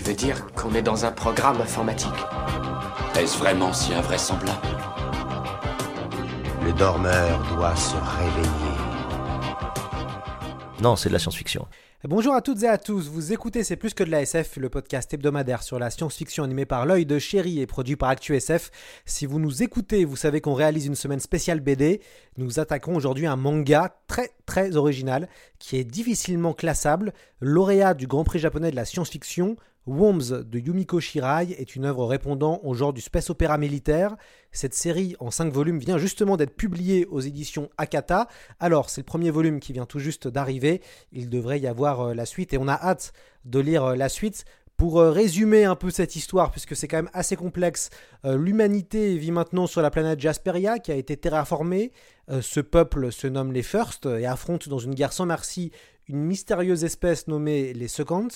Tu veux dire qu'on est dans un programme informatique Est-ce vraiment si invraisemblable Le dormeur doit se réveiller. Non, c'est de la science-fiction. Bonjour à toutes et à tous, vous écoutez C'est plus que de la SF, le podcast hebdomadaire sur la science-fiction animé par l'œil de chéri et produit par ActuSF. Si vous nous écoutez, vous savez qu'on réalise une semaine spéciale BD. Nous attaquons aujourd'hui un manga très très original qui est difficilement classable, lauréat du Grand Prix japonais de la science-fiction, Worms de Yumiko Shirai est une œuvre répondant au genre du space opéra militaire. Cette série en 5 volumes vient justement d'être publiée aux éditions Akata. Alors, c'est le premier volume qui vient tout juste d'arriver. Il devrait y avoir euh, la suite et on a hâte de lire euh, la suite. Pour euh, résumer un peu cette histoire, puisque c'est quand même assez complexe, l'humanité vit maintenant sur la planète Jasperia qui a été terraformée. ce peuple se nomme les First et affronte dans une guerre sans merci une mystérieuse espèce nommée les Second.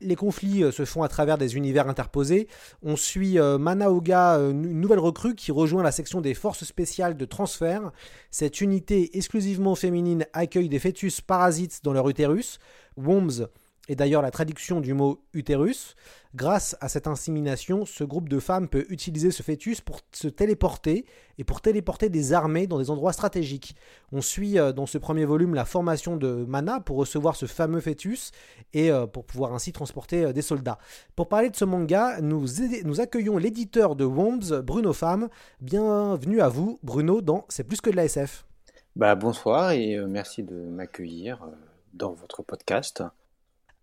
Les conflits euh, se font à travers des univers interposés. On suit euh, Manaoga, euh, une nouvelle recrue qui rejoint la section des forces spéciales de transfert. Cette unité exclusivement féminine accueille des fœtus parasites dans leur utérus. Wombs est d'ailleurs la traduction du mot utérus. Grâce à cette insémination, ce groupe de femmes peut utiliser ce fœtus pour se téléporter et pour téléporter des armées dans des endroits stratégiques. On suit euh, dans ce premier volume la formation de Mana pour recevoir ce fameux fœtus et euh, pour pouvoir ainsi transporter euh, des soldats. Pour parler de ce manga, nous, accueillons l'éditeur de Wombs, Bruno Femme. Bienvenue à vous, Bruno, dans C'est plus que de la SF. Bah, bonsoir et merci de m'accueillir dans votre podcast.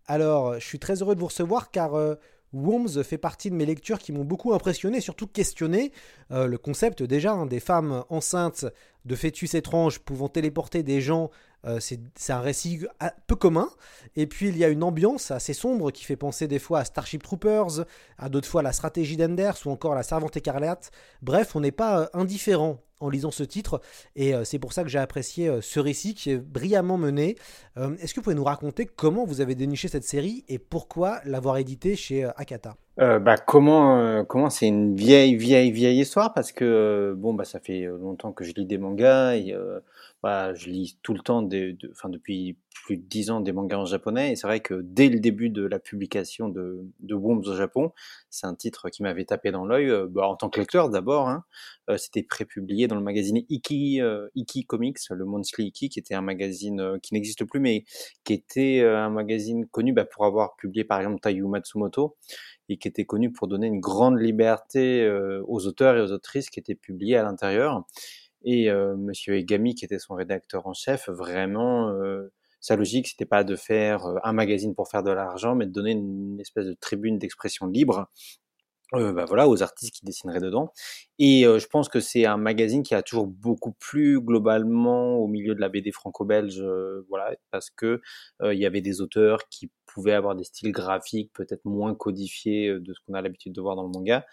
Alors, je suis très heureux de vous recevoir car Worms fait partie de mes lectures qui m'ont beaucoup impressionné, surtout questionné. Euh, le concept déjà hein, des femmes enceintes de fœtus étranges pouvant téléporter des gens, euh, c'est un récit peu commun. Et puis il y a une ambiance assez sombre qui fait penser des fois à Starship Troopers, à d'autres fois à la stratégie d'Enders ou encore à la Servante écarlate. Bref, on n'est pas euh, indifférent en lisant ce titre. Et c'est pour ça que j'ai apprécié ce récit qui est brillamment mené. Est-ce que vous pouvez nous raconter comment vous avez déniché cette série et pourquoi l'avoir édité chez Akata? Euh, bah, comment euh, comment c'est une vieille vieille vieille histoire? Parce que euh, bon bah ça fait longtemps que je lis des mangas et bah, je lis tout le temps des enfin depuis plus de dix ans des mangas en japonais et c'est vrai que dès le début de la publication de de au Japon c'est un titre qui m'avait tapé dans l'œil bah, en tant que lecteur d'abord hein, c'était prépublié dans le magazine Iki Iki Comics le Monthly Iki qui était un magazine qui n'existe plus mais qui était un magazine connu bah, pour avoir publié par exemple Taiyu Matsumoto et qui était connu pour donner une grande liberté euh, aux auteurs et aux autrices qui étaient publiés à l'intérieur. Et euh, Monsieur Egami, qui était son rédacteur en chef, vraiment, euh, sa logique, c'était pas de faire euh, un magazine pour faire de l'argent, mais de donner une espèce de tribune d'expression libre euh, bah voilà, aux artistes qui dessineraient dedans. Et euh, je pense que c'est un magazine qui a toujours beaucoup plu globalement au milieu de la BD franco-belge, euh, voilà, parce que il y avait des auteurs qui pouvaient avoir des styles graphiques peut-être moins codifiés de ce qu'on a l'habitude de voir dans le manga.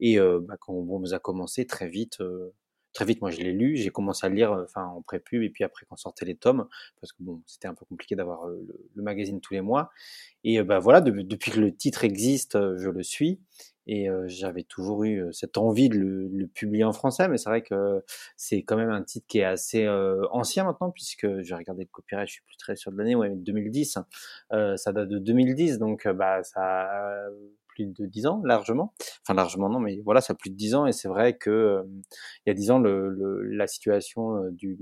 Et bah, quand on a commencé très vite, très vite, moi je l'ai lu, j'ai commencé à lire, enfin en pré-pub et puis après quand sortaient les tomes, parce que bon, c'était un peu compliqué d'avoir le, magazine tous les mois. Et bah voilà, depuis que le titre existe, je le suis. Et j'avais toujours eu cette envie de le, publier en français, mais c'est vrai que c'est quand même un titre qui est assez ancien maintenant, puisque j'ai regardé le copyright, je suis plus très sûr de l'année, ouais, 2010. Hein. ça date de 2010, donc bah ça de 10 ans largement. Enfin largement non, mais voilà, ça a plus de 10 ans, et c'est vrai que il y a 10 ans, le, la situation du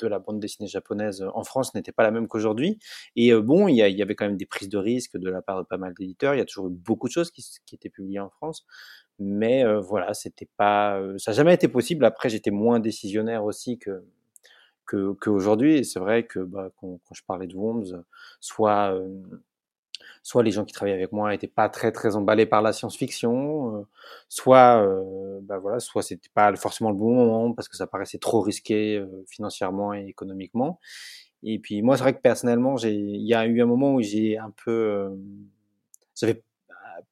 de la bande dessinée japonaise en France n'était pas la même qu'aujourd'hui. Et euh, bon, il y, avait quand même des prises de risques de la part de pas mal d'éditeurs. Il y a toujours eu beaucoup de choses qui, étaient publiées en France. Mais euh, voilà, c'était pas, euh, ça n'a jamais été possible. Après, j'étais moins décisionnaire aussi que qu'aujourd'hui. et c'est vrai que bah, quand, je parlais de Worms, soit soit les gens qui travaillaient avec moi n'étaient pas très très emballés par la science-fiction, euh, soit euh, bah voilà, soit c'était pas forcément le bon moment parce que ça paraissait trop risqué euh, financièrement et économiquement. Et puis moi c'est vrai que personnellement j'ai il y a eu un moment où j'ai un peu j'avais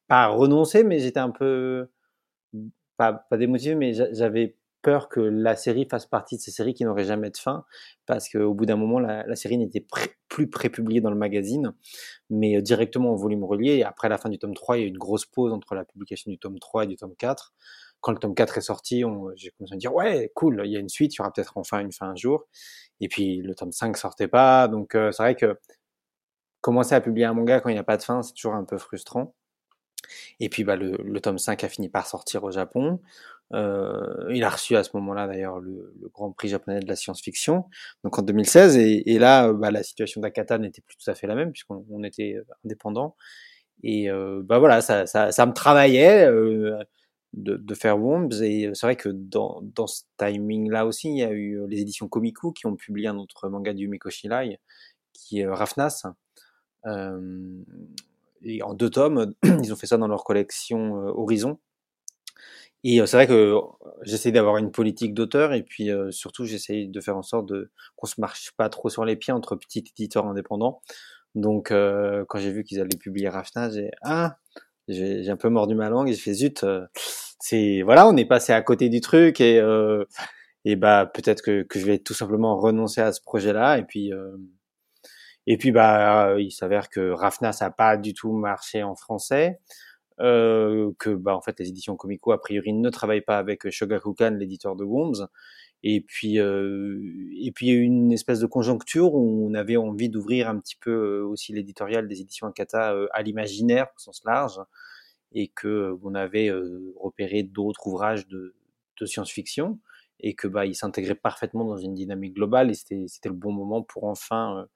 pas renoncé, mais j'étais un peu pas, pas démotivé, mais j'avais peur que la série fasse partie de ces séries qui n'auraient jamais de fin, parce qu'au bout d'un moment, la, série n'était plus prépubliée dans le magazine, mais euh, directement en volume relié. Et après la fin du tome 3, il y a eu une grosse pause entre la publication du tome 3 et du tome 4. Quand le tome 4 est sorti, j'ai commencé à me dire, ouais, cool, il y a une suite, il y aura peut-être enfin une fin un jour. Et puis le tome 5 sortait pas, donc euh, c'est vrai que commencer à publier un manga quand il n'y a pas de fin, c'est toujours un peu frustrant. Et puis bah, le, le, tome 5 a fini par sortir au Japon. Euh, il a reçu à ce moment-là d'ailleurs le, le, Grand Prix japonais de la science-fiction, donc en 2016. Et, et là, bah, la situation d'Akata n'était plus tout à fait la même puisqu'on on était euh, indépendant. Et euh, bah voilà, ça, ça, ça me travaillait euh, de, de, faire Wombs. Et c'est vrai que dans, dans ce timing-là aussi, il y a eu les éditions Komiku qui ont publié un autre manga du Umeko Shirai, qui est Rafnas. Euh, et en deux tomes, ils ont fait ça dans leur collection Horizon. Et c'est vrai que j'essaie d'avoir une politique d'auteur et puis surtout j'essaie de faire en sorte de qu'on se marche pas trop sur les pieds entre petits éditeurs indépendants. Donc quand j'ai vu qu'ils allaient publier Rafna, j'ai ah j'ai un peu mordu ma langue et j'ai fait zut c'est voilà on est passé à côté du truc et et bah peut-être que, que je vais tout simplement renoncer à ce projet-là et puis et puis bah il s'avère que Rafna ça a pas du tout marché en français euh, que bah, en fait les éditions Comico a priori ne travaillent pas avec Shogakukan, l'éditeur de Worms. Et puis euh, et puis une espèce de conjoncture où on avait envie d'ouvrir un petit peu euh, aussi l'éditorial des éditions Akata euh, à l'imaginaire au sens large. Et que on avait repéré d'autres ouvrages de, de science-fiction. Et que bah il s'intégrait parfaitement dans une dynamique globale. Et c'était le bon moment pour enfin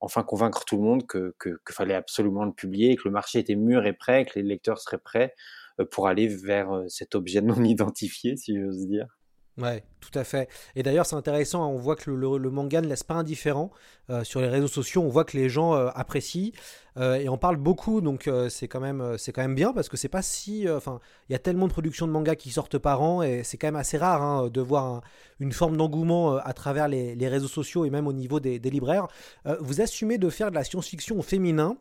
enfin convaincre tout le monde que, que, fallait absolument le publier, que le marché était mûr et prêt, que les lecteurs seraient prêts euh, pour aller vers euh, cet objet non identifié, si j'ose dire. Ouais, tout à fait. Et d'ailleurs, c'est intéressant, on voit que le, manga ne laisse pas indifférent. Euh, sur les réseaux sociaux, on voit que les gens euh, apprécient euh, et en parlent beaucoup, donc c'est quand, même, quand même bien parce que c'est pas si. Enfin, il y a tellement de productions de manga qui sortent par an et c'est quand même assez rare hein, de voir une forme d'engouement à travers les, réseaux sociaux et même au niveau des, des libraires. vous assumez de faire de la science-fiction au féminin.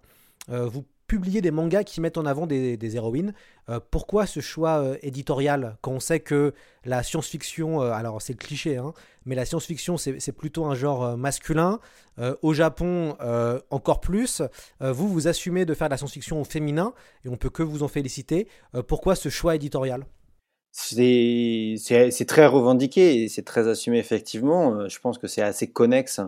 vous publier des mangas qui mettent en avant des, héroïnes. Euh, pourquoi ce choix euh, éditorial quand on sait que la science-fiction, euh, alors c'est le cliché, hein, mais la science-fiction c'est plutôt un genre masculin. au Japon encore plus. vous, vous assumez de faire de la science-fiction au féminin et on peut que vous en féliciter. pourquoi ce choix éditorial? C'est très revendiqué et c'est très assumé effectivement. Je pense que c'est assez connexe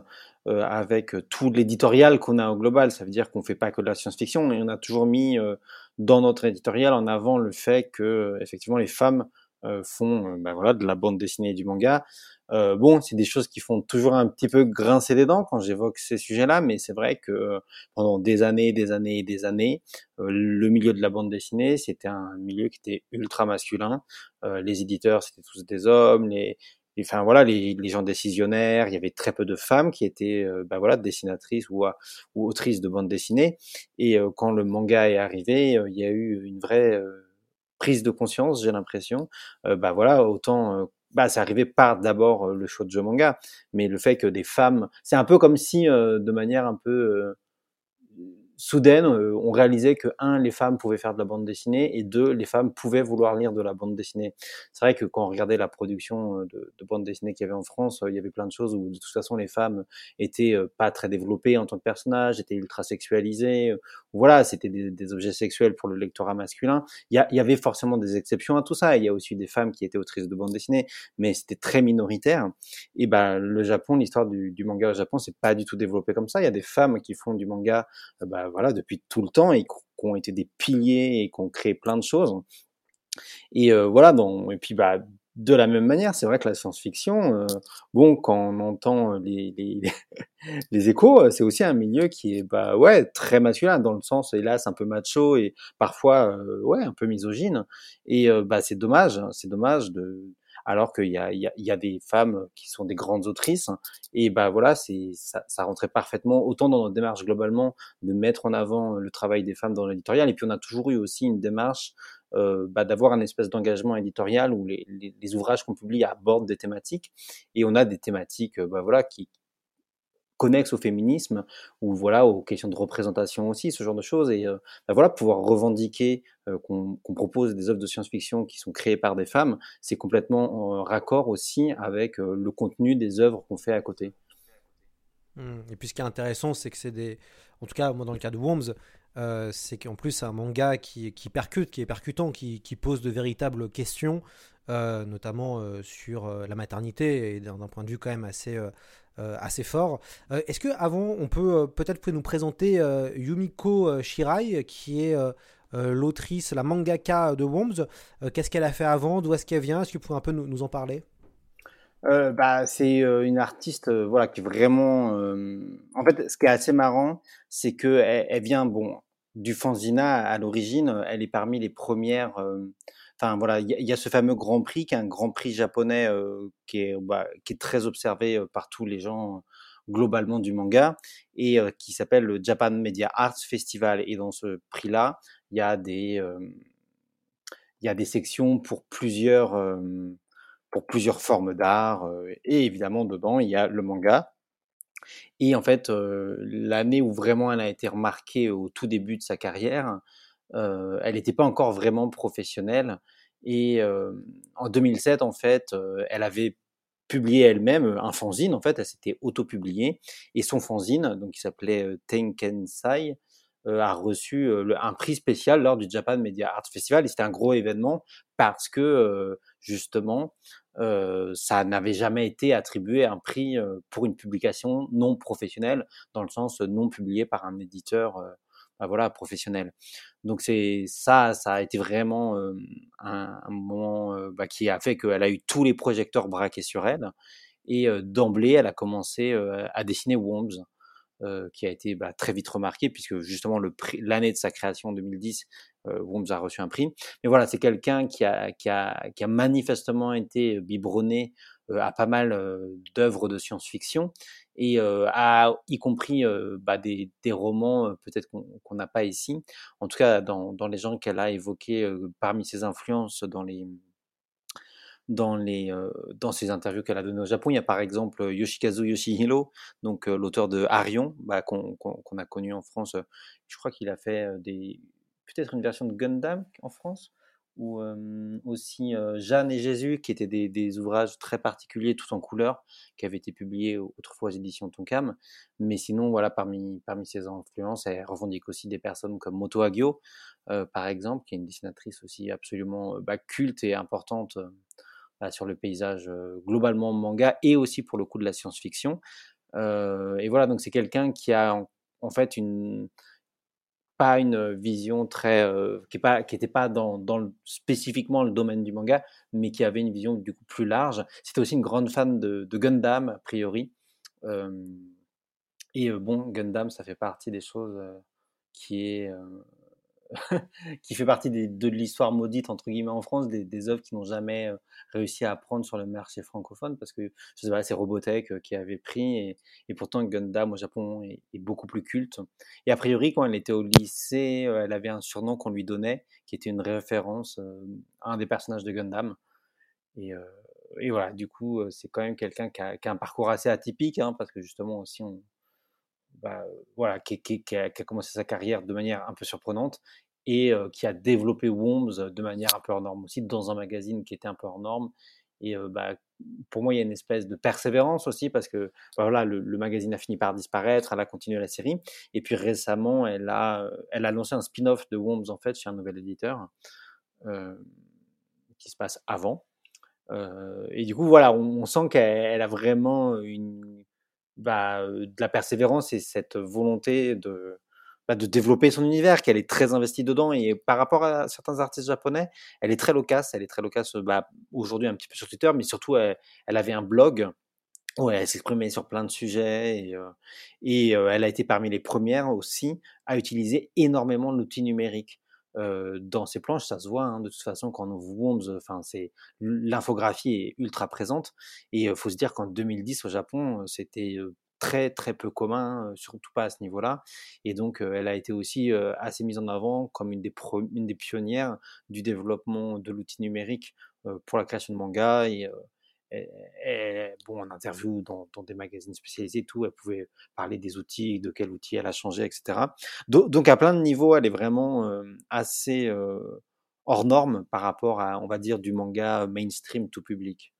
euh, avec tout l'éditorial qu'on a au global. Ça veut dire qu'on fait pas que de la science-fiction et on a toujours mis euh, dans notre éditorial en avant le fait que effectivement les femmes euh, font ben voilà de la bande dessinée et du manga. bon, c'est des choses qui font toujours un petit peu grincer les dents quand j'évoque ces sujets-là, mais c'est vrai que pendant des années, des années et des années, le milieu de la bande dessinée, c'était un milieu qui était ultra masculin. les éditeurs, c'était tous des hommes, les, enfin voilà, les, gens décisionnaires, il y avait très peu de femmes qui étaient, euh, bah, voilà, dessinatrices ou, ou autrices de bande dessinée. Et euh, quand le manga est arrivé, euh, il y a eu une vraie prise de conscience, j'ai l'impression. bah voilà, autant bah, c'est arrivé par d'abord le shoujo manga, mais le fait que des femmes, c'est un peu comme si, de manière un peu soudaine, euh, on réalisait que un, les femmes pouvaient faire de la bande dessinée et deux, les femmes pouvaient vouloir lire de la bande dessinée. C'est vrai que quand on regardait la production euh, de, de bande dessinée qu'il y avait en France, euh, il y avait plein de choses où de toute façon les femmes étaient pas très développées en tant que personnages, étaient ultra sexualisées. Voilà, c'était des, objets sexuels pour le lectorat masculin. Il y, avait forcément des exceptions à tout ça. Il y a aussi des femmes qui étaient autrices de bande dessinée, mais c'était très minoritaire. Et ben le Japon, l'histoire du, du, manga au Japon, c'est pas du tout développé comme ça. Il y a des femmes qui font du manga. Bah, voilà, depuis tout le temps et qui ont été des piliers et qui ont créé plein de choses. Et euh, voilà, donc, et puis bah, de la même manière, c'est vrai que la science-fiction, euh, bon, quand on entend les, les, échos, c'est aussi un milieu qui est bah ouais très masculin dans le sens hélas un peu macho et parfois euh, ouais un peu misogyne. Et bah c'est dommage, c'est dommage de alors qu'il y a, il y, a, y a, des femmes qui sont des grandes autrices. Et bah voilà, c'est ça, ça rentrait parfaitement autant dans notre démarche globalement de mettre en avant le travail des femmes dans l'éditorial. Et puis on a toujours eu aussi une démarche euh, bah, d'avoir un espèce d'engagement éditorial où les, les, les ouvrages qu'on publie abordent des thématiques. Et on a des thématiques, bah voilà, qui connexes au féminisme ou voilà aux questions de représentation aussi, ce genre de choses. Et bah, voilà, pouvoir revendiquer qu'on propose des œuvres de science-fiction qui sont créées par des femmes, c'est complètement raccord aussi avec le contenu des œuvres qu'on fait à côté. Mmh. Et puis ce qui est intéressant, c'est que c'est des. En tout cas, moi, dans le cas de Worms, euh, c'est qu'en plus, c'est un manga qui, qui, percute, qui est percutant, qui pose de véritables questions, euh, notamment euh, sur la maternité, et d'un point de vue quand même assez, assez fort. Est-ce que avant, on peut peut-être nous présenter Yumiko Shirai, qui est l'autrice, la mangaka de Worms. Qu'est-ce qu'elle a fait avant? D'où est-ce qu'elle vient? Est-ce que vous pouvez un peu nous, en parler? Euh, bah, c'est euh, une artiste euh, voilà qui vraiment en fait ce qui est assez marrant c'est que elle, vient bon du fanzina à l'origine. Elle est parmi les premières enfin voilà il y, a ce fameux Grand Prix qui est un Grand Prix japonais qui est bah, qui est très observé par tous les gens globalement du manga et qui s'appelle le Japan Media Arts Festival et dans ce prix là il y a des il des sections pour plusieurs pour plusieurs formes d'art. et évidemment, dedans, il y a le manga. Et en fait, l'année où vraiment elle a été remarquée au tout début de sa carrière, elle n'était pas encore vraiment professionnelle. Et en 2007, en fait, elle avait publié elle-même un fanzine. En fait, elle s'était auto-publiée. Et son fanzine, donc qui s'appelait Tenkensai, a reçu un prix spécial lors du Japan Media Art Festival. Et c'était un gros événement parce que justement, euh, ça n'avait jamais été attribué un prix euh, pour une publication non professionnelle, dans le sens non publié par un éditeur euh, voilà, professionnel. Donc c'est ça, ça a été vraiment un, moment bah, qui a fait qu'elle a eu tous les projecteurs braqués sur elle. Et d'emblée, elle a commencé à dessiner Worms. Qui a été bah, très vite remarqué, puisque justement l'année de sa création en 2010, euh, Worms a reçu un prix. Mais voilà, c'est quelqu'un qui a, qui, a, manifestement été biberonné à pas mal d'œuvres de science-fiction, et y compris bah, des, romans peut-être qu'on n'a pas ici. En tout cas, dans, les gens qu'elle a évoqués parmi ses influences dans les interviews qu'elle a données au Japon. Il y a par exemple Yoshikazu Yoshihiro, donc l'auteur de Arion, bah, qu'on a connu en France. je crois qu'il a fait peut-être une version de Gundam en France, ou aussi Jeanne et Jésus, qui étaient des, ouvrages très particuliers, tout en couleur, qui avaient été publiés autrefois aux éditions Tonkam. Mais sinon, voilà, parmi, parmi ses influences, elle revendique aussi des personnes comme Moto Hagio, par exemple, qui est une dessinatrice aussi absolument bah, culte et importante sur le paysage globalement manga et aussi pour le coup de la science-fiction. et voilà, donc c'est quelqu'un qui a en, fait une pas une vision très qui n'était pas qui était pas dans, dans spécifiquement le domaine du manga, mais qui avait une vision du coup plus large. C'était aussi une grande fan de Gundam a priori. et bon, Gundam, ça fait partie des choses qui est qui fait partie de l'histoire maudite entre guillemets en France, des, œuvres qui n'ont jamais euh, réussi à prendre sur le marché francophone parce que je sais pas, c'est Robotech euh, qui avait pris et, pourtant Gundam au Japon est, beaucoup plus culte. Et a priori, quand elle était au lycée, euh, elle avait un surnom qu'on lui donnait qui était une référence à un des personnages de Gundam. Et, voilà, du coup, c'est quand même quelqu'un qui, qui a, un parcours assez atypique hein, parce que justement aussi on bah, voilà, qui, qui, a, commencé sa carrière de manière un peu surprenante et qui a développé Worms de manière un peu hors norme aussi dans un magazine qui était un peu hors norme. Et bah, pour moi, il y a une espèce de persévérance aussi parce que bah, voilà, le, magazine a fini par disparaître, elle a continué la série. Et puis récemment, elle a, elle a lancé un spin-off de Worms en fait chez un nouvel éditeur euh, qui se passe avant. Euh, et du coup, voilà, on, on sent qu'elle a vraiment une, bah, de la persévérance et cette volonté de, bah, de développer son univers, qu'elle est très investie dedans. Et par rapport à certains artistes japonais, elle est très loquace. Elle est très loquace bah, aujourd'hui un petit peu sur Twitter, mais surtout, elle, avait un blog où elle s'exprimait sur plein de sujets. Et, elle a été parmi les premières aussi à utiliser énormément l'outil numérique. Euh, dans ses planches, ça se voit hein, de toute façon quand on ouvre enfin c'est l'infographie est ultra présente et il faut se dire qu'en 2010 au Japon, c'était très très peu commun, surtout pas à ce niveau-là. Et donc elle a été aussi assez mise en avant comme une des, une des pionnières du développement de l'outil numérique pour la création de manga et bon, en interview dans, des magazines spécialisés, tout, elle pouvait parler des outils, de quel outil elle a changé, etc. Donc, à plein de niveaux, elle est vraiment assez hors norme par rapport à, on va dire, du manga mainstream tout public.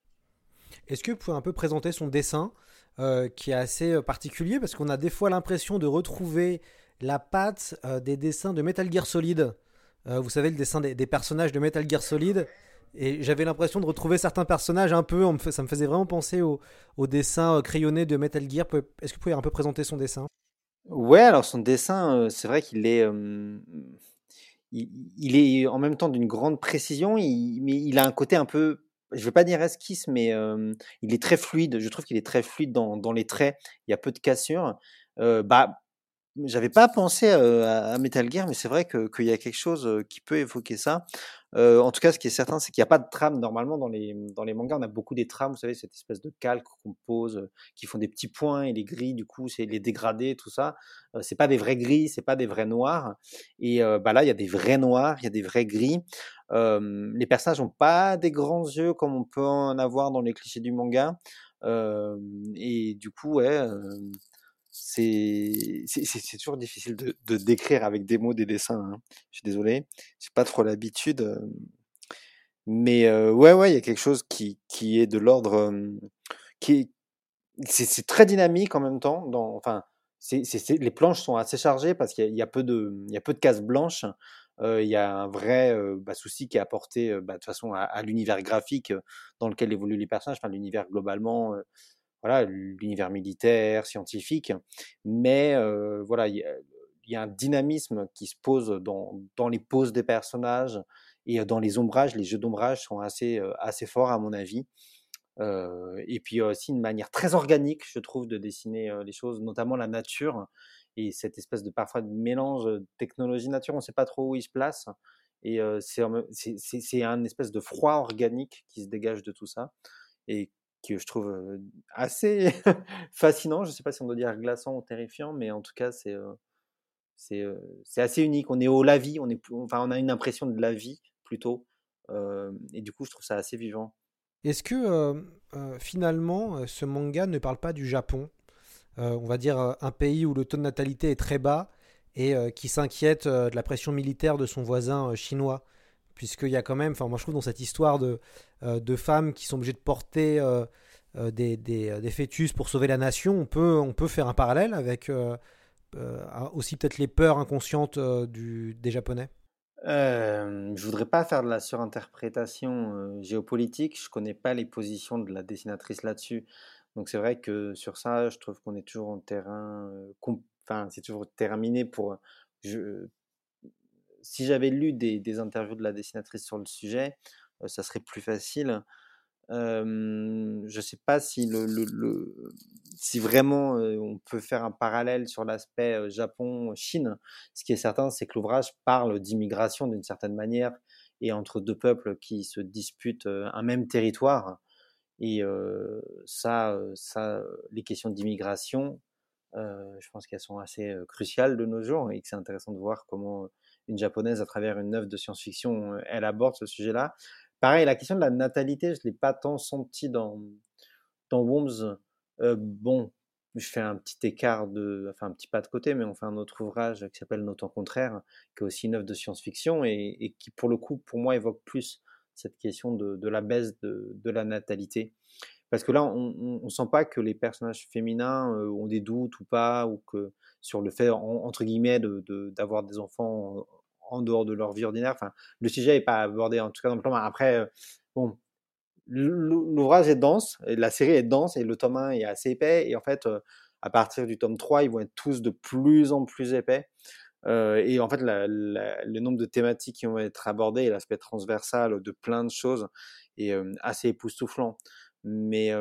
Est-ce que vous pouvez un peu présenter son dessin, euh, qui est assez euh, particulier, parce qu'on a des fois l'impression de retrouver la patte euh, des dessins de Metal Gear Solid. vous savez, le dessin des, personnages de Metal Gear Solid? Et j'avais l'impression de retrouver certains personnages un peu, ça me faisait vraiment penser au, dessin crayonné de Metal Gear. Est-ce que vous pouvez un peu présenter son dessin? Ouais, alors son dessin, c'est vrai qu'il est il, est en même temps d'une grande précision, mais il a un côté un peu, je ne vais pas dire esquisse, mais il est très fluide. Je trouve qu'il est très fluide dans, dans, les traits. Il y a peu de cassures. Euh, bah, j'avais pas pensé à, Metal Gear, mais c'est vrai qu'il y a quelque chose qui peut évoquer ça. En tout cas, ce qui est certain, c'est qu'il n'y a pas de trame. Normalement, dans les, dans les mangas, on a beaucoup des trames, vous savez, cette espèce de calque qu'on pose, qui font des petits points et les gris, du coup, c'est les dégradés, tout ça. c'est pas des vrais gris, c'est pas des vrais noirs. Et bah là, il y a des vrais noirs, il y a des vrais gris. les personnages n'ont pas des grands yeux comme on peut en avoir dans les clichés du manga. et du coup, ouais c'est toujours difficile de, de, décrire avec des mots des dessins. Hein. Je suis désolé, j'ai pas trop l'habitude. Mais ouais, ouais, il y a quelque chose qui, qui est de l'ordre. qui c'est très dynamique en même temps. Dans, enfin, c'est les planches sont assez chargées parce qu'il y, a peu de, il y a peu de cases blanches. il y a un vrai bah, souci qui est apporté bah, de façon à, à l'univers graphique dans lequel évoluent les personnages, enfin l'univers globalement voilà, l'univers militaire, scientifique, mais voilà, il y, a un dynamisme qui se pose dans, dans les poses des personnages et dans les ombrages. Les jeux d'ombrage sont assez, assez forts à mon avis. et puis aussi une manière très organique, je trouve, de dessiner les choses, notamment la nature et cette espèce de parfois de mélange technologie-nature. On ne sait pas trop où il se place. Et c'est un espèce de froid organique qui se dégage de tout ça. Et que je trouve assez fascinant. Je ne sais pas si on doit dire glaçant ou terrifiant, mais en tout cas, c'est c'est assez unique. On est au la vie, on, est, enfin, on a une impression de la vie plutôt. et du coup, je trouve ça assez vivant. Est-ce que finalement, ce manga ne parle pas du Japon? On va dire un pays où le taux de natalité est très bas et qui s'inquiète de la pression militaire de son voisin chinois? Puisqu'il y a quand même, enfin moi je trouve dans cette histoire de, euh, de femmes qui sont obligées de porter euh, euh, des, des, fœtus pour sauver la nation, on peut, on peut faire un parallèle avec aussi peut-être les peurs inconscientes du, des Japonais? Euh, je voudrais pas faire de la surinterprétation géopolitique. Je connais pas les positions de la dessinatrice là-dessus. Donc c'est vrai que sur ça, je trouve qu'on est toujours en terrain, enfin c'est toujours terminé pour je, si j'avais lu des, interviews de la dessinatrice sur le sujet, ça serait plus facile. je ne sais pas si, le, si vraiment on peut faire un parallèle sur l'aspect Japon-Chine. Ce qui est certain, c'est que l'ouvrage parle d'immigration d'une certaine manière et entre deux peuples qui se disputent un même territoire. Et ça, ça, les questions d'immigration, je pense qu'elles sont assez cruciales de nos jours et que c'est intéressant de voir comment une japonaise à travers une œuvre de science-fiction, euh, elle aborde ce sujet-là. Pareil, la question de la natalité, je ne l'ai pas tant senti dans, dans Worms. Euh, bon, je fais un petit écart de, enfin un petit pas de côté, mais on fait un autre ouvrage qui s'appelle Nos temps contraires, qui est aussi une œuvre de science-fiction et, qui, pour le coup, pour moi, évoque plus cette question de, la baisse de, la natalité. Parce que là, on ne sent pas que les personnages féminins euh, ont des doutes ou pas, ou que sur le fait, entre guillemets, d'avoir de, des enfants en, dehors de leur vie ordinaire. Enfin, le sujet n'est pas abordé, en tout cas dans le plan. Après, euh, bon, l'ouvrage est dense, la série est dense, et le tome 1 est assez épais. Et en fait, euh, à partir du tome 3, ils vont être tous de plus en plus épais. et en fait, le nombre de thématiques qui vont être abordées l'aspect transversal de plein de choses est assez époustouflant. Mais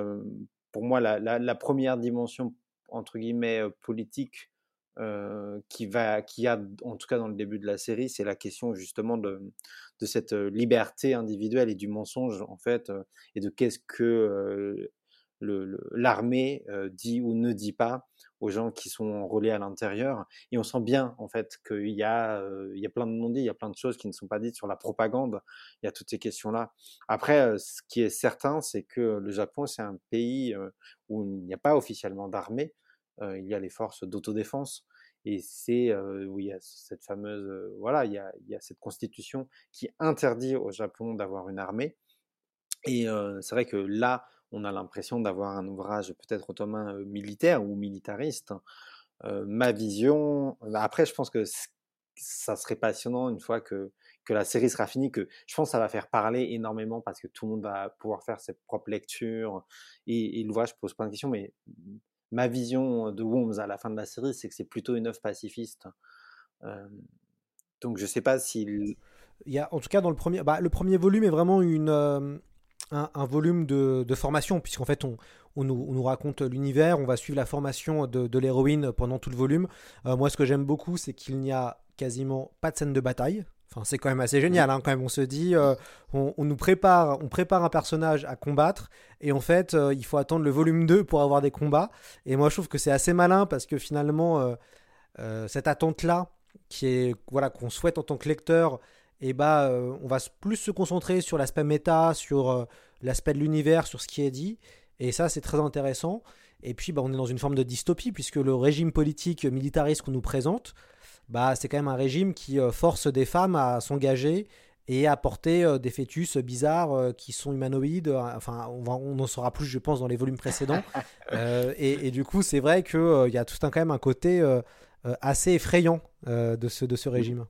pour moi, la, première dimension, entre guillemets, politique qui, va, qui a, en tout cas dans le début de la série, c'est la question justement de, de cette liberté individuelle et du mensonge, en fait, et de qu'est-ce que l'armée dit ou ne dit pas aux gens qui sont enrôlés à l'intérieur. Et on sent bien, en fait, qu'il y, a, y a plein de non-dits, il y a plein de choses qui ne sont pas dites sur la propagande. Il y a toutes ces questions-là. Après, ce qui est certain, c'est que le Japon, c'est un pays où il n'y a pas officiellement d'armée. il y a les forces d'autodéfense. Et c'est où il y a cette fameuse, voilà, il y, a, il y a cette constitution qui interdit au Japon d'avoir une armée. Et c'est vrai que là, on a l'impression d'avoir un ouvrage peut-être ottoman militaire ou militariste. ma vision, bah, après, je pense que ça serait passionnant une fois que, que la série sera finie, que je pense que ça va faire parler énormément parce que tout le monde va pouvoir faire ses propres lectures et, et l'ouvrage pose plein de questions, mais ma vision de Worms à la fin de la série, c'est que c'est plutôt une œuvre pacifiste. donc je sais pas s'il... Il y a, en tout cas, dans le premier, bah, le premier volume est vraiment une, un, volume de, formation, puisqu'en fait, on, on, nous, raconte l'univers, on va suivre la formation de, l'héroïne pendant tout le volume. Euh, moi, ce que j'aime beaucoup, c'est qu'il n'y a quasiment pas de scène de bataille. Enfin, c'est quand même assez génial, hein, quand même. On se dit, euh, on, nous prépare, on prépare un personnage à combattre, et en fait, euh, il faut attendre le volume 2 pour avoir des combats. Et moi, je trouve que c'est assez malin parce que finalement, cette attente-là, qui est voilà qu'on souhaite en tant que lecteur, et bah, euh, on va plus se concentrer sur l'aspect méta, sur euh, l'aspect de l'univers, sur ce qui est dit. Et ça, c'est très intéressant. Et puis, bah, on est dans une forme de dystopie, puisque le régime politique militariste qu'on nous présente, bah, c'est quand même un régime qui euh, force des femmes à s'engager et à porter des fœtus bizarres qui sont humanoïdes. Enfin, on, en saura plus, je pense, dans les volumes précédents. et, du coup, c'est vrai qu'il y a tout un, quand même un côté assez effrayant de, ce, de ce régime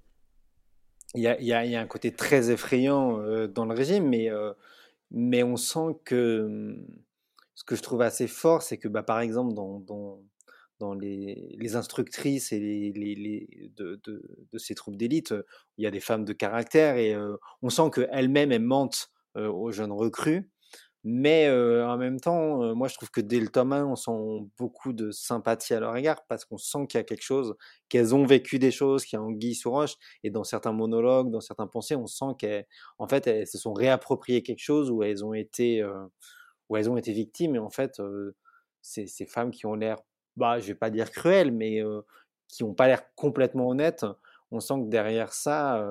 il y a, un côté très effrayant euh, dans le régime, mais, euh, on sent que hum, ce que je trouve assez fort, c'est que bah, par exemple dans, les, instructrices et de, ces troupes d'élite, il y a des femmes de caractère et euh, on sent qu'elles-mêmes elles mentent aux jeunes recrues. Mais en même temps, moi je trouve que dès le tome 1, on sent beaucoup de sympathie à leur égard parce qu'on sent qu'il y a quelque chose, qu'elles ont vécu des choses, qu'il y a anguille sous roche. Et dans certains monologues, dans certains pensées, on sent qu'en fait, elles se sont réappropriées quelque chose où elles ont été, où elles ont été victimes. Et en fait, ces, ces femmes qui ont l'air, bah, je vais pas dire cruelles, mais qui n'ont pas l'air complètement honnêtes, on sent que derrière ça,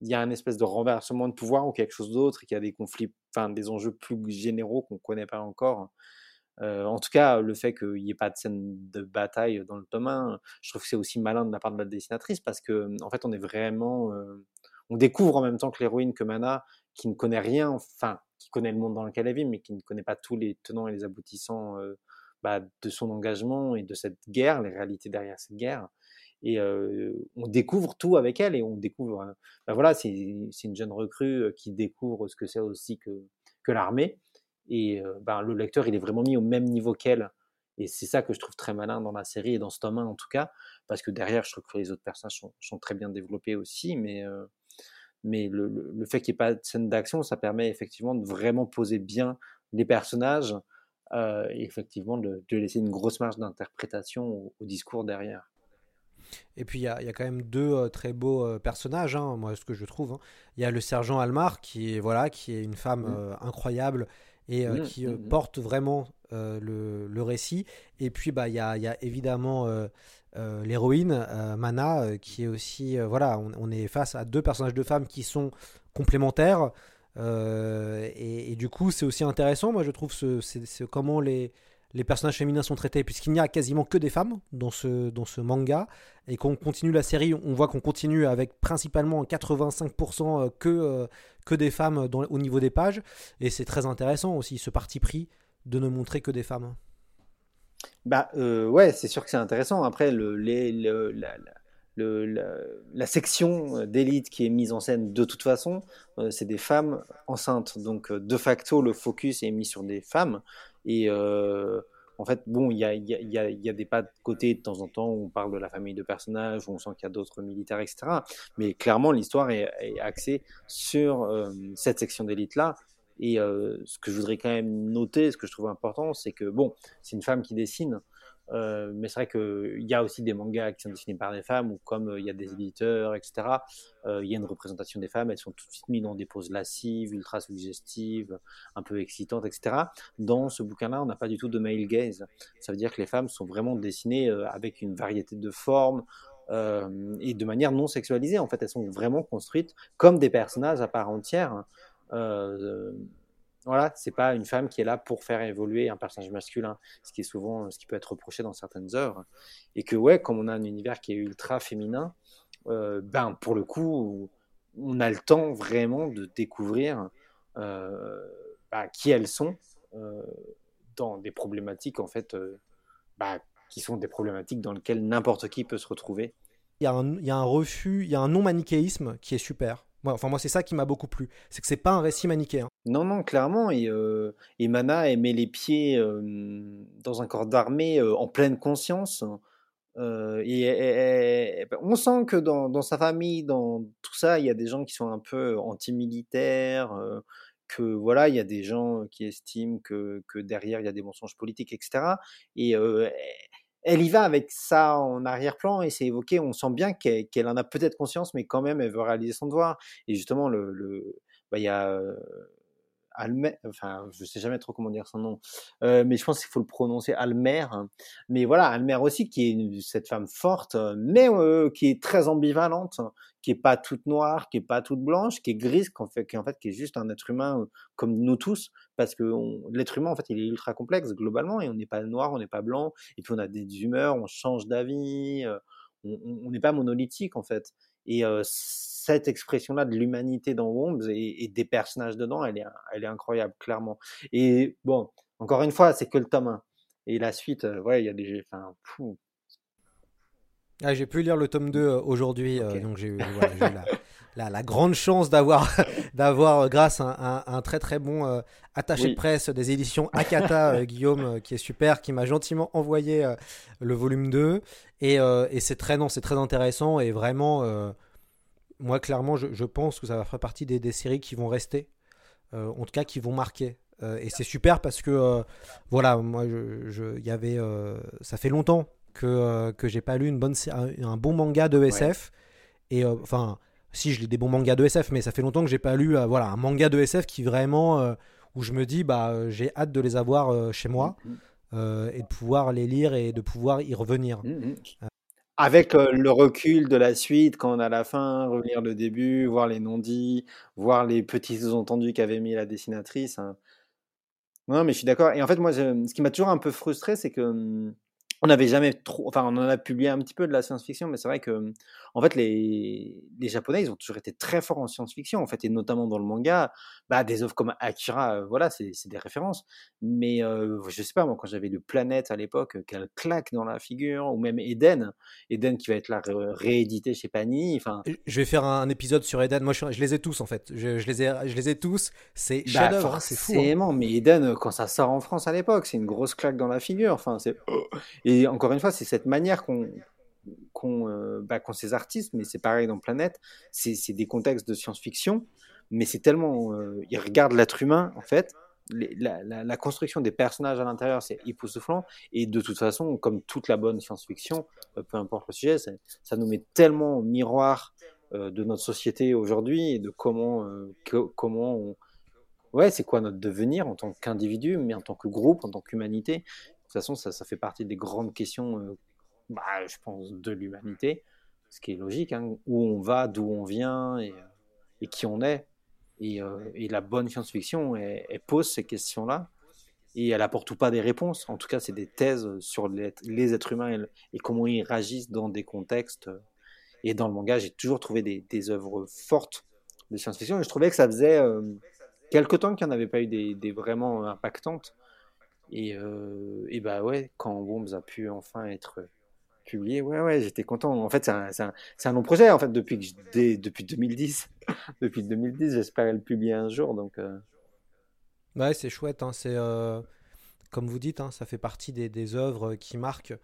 il y a un espèce de renversement de pouvoir ou quelque chose d'autre et qu'il y a des conflits, enfin des enjeux plus généraux qu'on ne connaît pas encore. En tout cas, le fait qu'il n'y ait pas de scène de bataille dans le tome 1, je trouve que c'est aussi malin de la part de la dessinatrice parce que en fait, on est vraiment, on découvre en même temps que l'héroïne que Mana, qui ne connaît rien, enfin, qui connaît le monde dans lequel elle vit, mais qui ne connaît pas tous les tenants et les aboutissants bah, de son engagement et de cette guerre, les réalités derrière cette guerre et on découvre tout avec elle et on découvre ben voilà c'est une jeune recrue qui découvre ce que c'est aussi que l'armée et ben, le lecteur il est vraiment mis au même niveau qu'elle et c'est ça que je trouve très malin dans la série et dans ce tome 1 en tout cas parce que derrière je trouve que les autres personnages sont, très bien développés aussi mais le, fait qu'il n'y ait pas de scène d'action ça permet effectivement de vraiment poser bien les personnages et effectivement de, laisser une grosse marge d'interprétation au discours derrière et puis il y, a, quand même deux euh, très beaux euh, personnages, hein, moi ce que je trouve. Hein. Il y a le sergent Almar qui est voilà, qui est une femme mmh. euh, incroyable et mmh, qui mmh, porte vraiment le, le, récit. Et puis bah il y a, y a, évidemment l'héroïne Mana qui est aussi voilà, on, est face à deux personnages de femmes qui sont complémentaires. Et, et, du coup, c'est aussi intéressant, moi je trouve, ce, c'est comment les, les personnages féminins sont traités, puisqu'il n'y a quasiment que des femmes dans ce, dans ce manga, et qu'on continue la série, on voit qu'on continue avec principalement 85% euh, que, euh, que des femmes au niveau des pages, et c'est très intéressant aussi ce parti pris de ne montrer que des femmes. Bah euh, ouais, c'est sûr que c'est intéressant. Après, la, section d'élite qui est mise en scène de toute façon, c'est des femmes enceintes. Donc de facto, le focus est mis sur des femmes. Et euh, en fait, bon, il y a, y, a, y a, des pas de côté de temps en temps où on parle de la famille de personnages, où on sent qu'il y a d'autres militaires, etc. Mais clairement, l'histoire est, est, axée sur euh, cette section d'élite-là. Et euh, ce que je voudrais quand même noter, ce que je trouve important, c'est que, bon, c'est une femme qui dessine. Euh, mais c'est vrai qu'il y a aussi des mangas qui sont dessinés par des femmes, ou comme euh, il y a des éditeurs, etc., euh, il y a une représentation des femmes, elles sont tout de suite mises dans des poses lascives, ultra suggestives, un peu excitantes, etc. Dans ce bouquin-là, on n'a pas du tout de male gaze. Ça veut dire que les femmes sont vraiment dessinées avec une variété de formes, euh, et de manière non sexualisée. En fait, elles sont vraiment construites comme des personnages à part entière. Euh, voilà, c'est pas une femme qui est là pour faire évoluer un personnage masculin, ce qui est souvent ce qui peut être reproché dans certaines œuvres. Et que ouais, comme on a un univers qui est ultra féminin, euh, ben pour le coup, on a le temps vraiment de découvrir euh, bah, qui elles sont euh, dans des problématiques en fait, bah, qui sont des problématiques dans lesquelles n'importe qui peut se retrouver. Il y a un refus, il y a un non-manichéisme qui est super. Ouais, enfin, moi, c'est ça qui m'a beaucoup plu. C'est que c'est pas un récit manichéen. Non, non, clairement. Et, euh, et Mana, elle met les pieds euh, dans un corps d'armée euh, en pleine conscience. Euh, et, on sent que dans, dans sa famille, dans tout ça, il y a des gens qui sont un peu anti-militaires, que voilà, il y a des gens qui estiment que, que derrière il y a des mensonges politiques, etc. Et elle y va avec ça en arrière-plan et c'est évoqué. On sent bien qu'elle en a peut-être conscience, mais quand même, elle veut réaliser son devoir. Et justement, le- bah, il y a euh, Almer, enfin, je sais jamais trop comment dire son nom, euh, mais je pense qu'il faut le prononcer Almer. hein. Mais voilà, Almer aussi, qui est cette femme forte, mais euh, qui est très ambivalente, qui est pas toute noire, qui est pas toute blanche, qui est grise, qu'en fait, qui en fait, qui est juste un être humain euh, comme nous tous, parce que l'être humain, en fait, il est ultra complexe globalement, et on n'est pas noir, on n'est pas blanc, et puis on a des humeurs, on change d'avis, on n'est pas monolithique en fait. Et cette expression-là de l'humanité dans Worms et, et des personnages dedans, elle est, elle est incroyable, clairement. Et bon, encore une fois, c'est que le tome 1. Et la suite, euh, ouais, il y a des. Enfin, fou. Ah, j'ai pu lire le tome 2 euh, aujourd'hui, euh, donc j'ai eu, voilà, j'ai eu la, la- la grande chance d'avoir, d'avoir grâce à un, un- un très très bon euh, attaché Oui. de presse des éditions Akata, euh, Guillaume, qui est super, qui m'a gentiment envoyé le volume 2. Et, et c'est très, non, c'est très intéressant et vraiment, moi clairement, je, je pense que ça va faire partie des, des séries qui vont rester, euh, en tout cas qui vont marquer. Euh, et c'est super parce que, euh, voilà, moi, je, y avait, ça fait longtemps que, que j'ai pas lu une bonne, un, bon manga de SF. Et enfin, si je lis des bons mangas de SF, mais ça fait longtemps que j'ai pas lu voilà, un manga de SF qui vraiment, où je me dis, bah, j'ai hâte de les avoir chez moi Mhm. euh, et de pouvoir les lire et de pouvoir y revenir. Mhm. Avec le recul de la suite, quand on a la fin, revenir le début, voir les non-dits, voir les petits sous-entendus qu'avait mis la dessinatrice. hein. Non, mais je suis d'accord. Et en fait, moi, ce qui m'a toujours un peu frustré, c'est que hum, on n'avait jamais trop. Enfin, on en a publié un petit peu de la science-fiction, mais c'est vrai que, hum, en fait, les, les Japonais, ils ont toujours été très forts en science-fiction, en fait, et notamment dans le manga. Bah, des œuvres comme Akira, euh, voilà, c'est des références. Mais euh, je sais pas, moi, quand j'avais lu Planète à l'époque, quelle claque dans la figure, ou même Eden, Eden qui va être là ré- réédité chez Panini. Enfin, Je vais faire un épisode sur Eden. Moi, je, je les ai tous en fait. Je, je les, ai, je les ai tous. C'est bah, chef-d'œuvre, hein, c'est fou. hein. mais Eden, euh, quand ça sort en France à l'époque, c'est une grosse claque dans la figure. Enfin, c'est et encore une fois, c'est cette manière qu'on qu'ont euh, bah, qu'ont ces artistes, mais c'est pareil dans Planète. C'est des contextes de science-fiction, mais c'est tellement euh, ils regardent l'être humain en fait. La, construction des personnages à l'intérieur, c'est époustouflant. Et de toute façon, comme toute la bonne science-fiction, euh, peu importe le sujet, ça nous met tellement au miroir de notre société aujourd'hui et de comment, comment ouais, c'est quoi notre devenir en tant qu'individu, mais en tant que groupe, en tant qu'humanité. De toute façon, ça, fait partie des grandes questions, bah, je pense, de l'humanité, ce qui est logique, hein, où on va, d'où on vient et, et qui on est. Et, euh, la bonne science-fiction, elle, pose ces questions-là et elle apporte ou pas des réponses. En tout cas, c'est des thèses sur les, êtres humains et, comment ils réagissent dans des contextes. Et dans le manga, j'ai toujours trouvé des, œuvres fortes de science-fiction et je trouvais que ça faisait euh, quelque temps qu'il n'y en avait pas eu des, vraiment impactantes. Et, euh, et bah ouais, quand Worms a pu enfin être publié, ouais, ouais, j'étais content. En fait, c'est un, un, long projet, en fait, depuis, que depuis 2010. depuis 2010, j'espère le publier un jour. Donc, euh, Ouais, c'est chouette. hein, euh, comme vous dites, hein, ça fait partie des, œuvres qui marquent.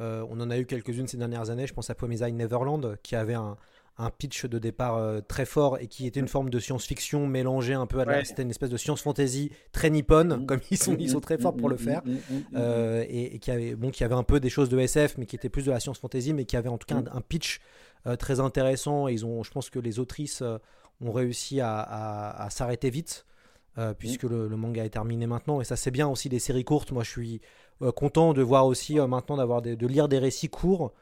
Euh, on en a eu quelques-unes ces dernières années. Je pense à Promising Neverland, qui avait un, un pitch de départ euh, très fort et qui était une forme de science-fiction mélangée un peu à Ouais. c'était une espèce de science-fantasy très nippone Mm. comme ils sont ils sont très forts pour le faire Mm, mm, mm, mm, mm. euh, et, et qui avait bon qui avait un peu des choses de SF mais qui était plus de la science-fantasy mais qui avait en tout cas Mm. un, un pitch euh, très intéressant et ils ont je pense que les autrices ont réussi à, à- à s'arrêter vite puisque le, le manga est terminé maintenant et ça c'est bien aussi des séries courtes moi je suis content de voir aussi maintenant d'avoir de lire des récits courts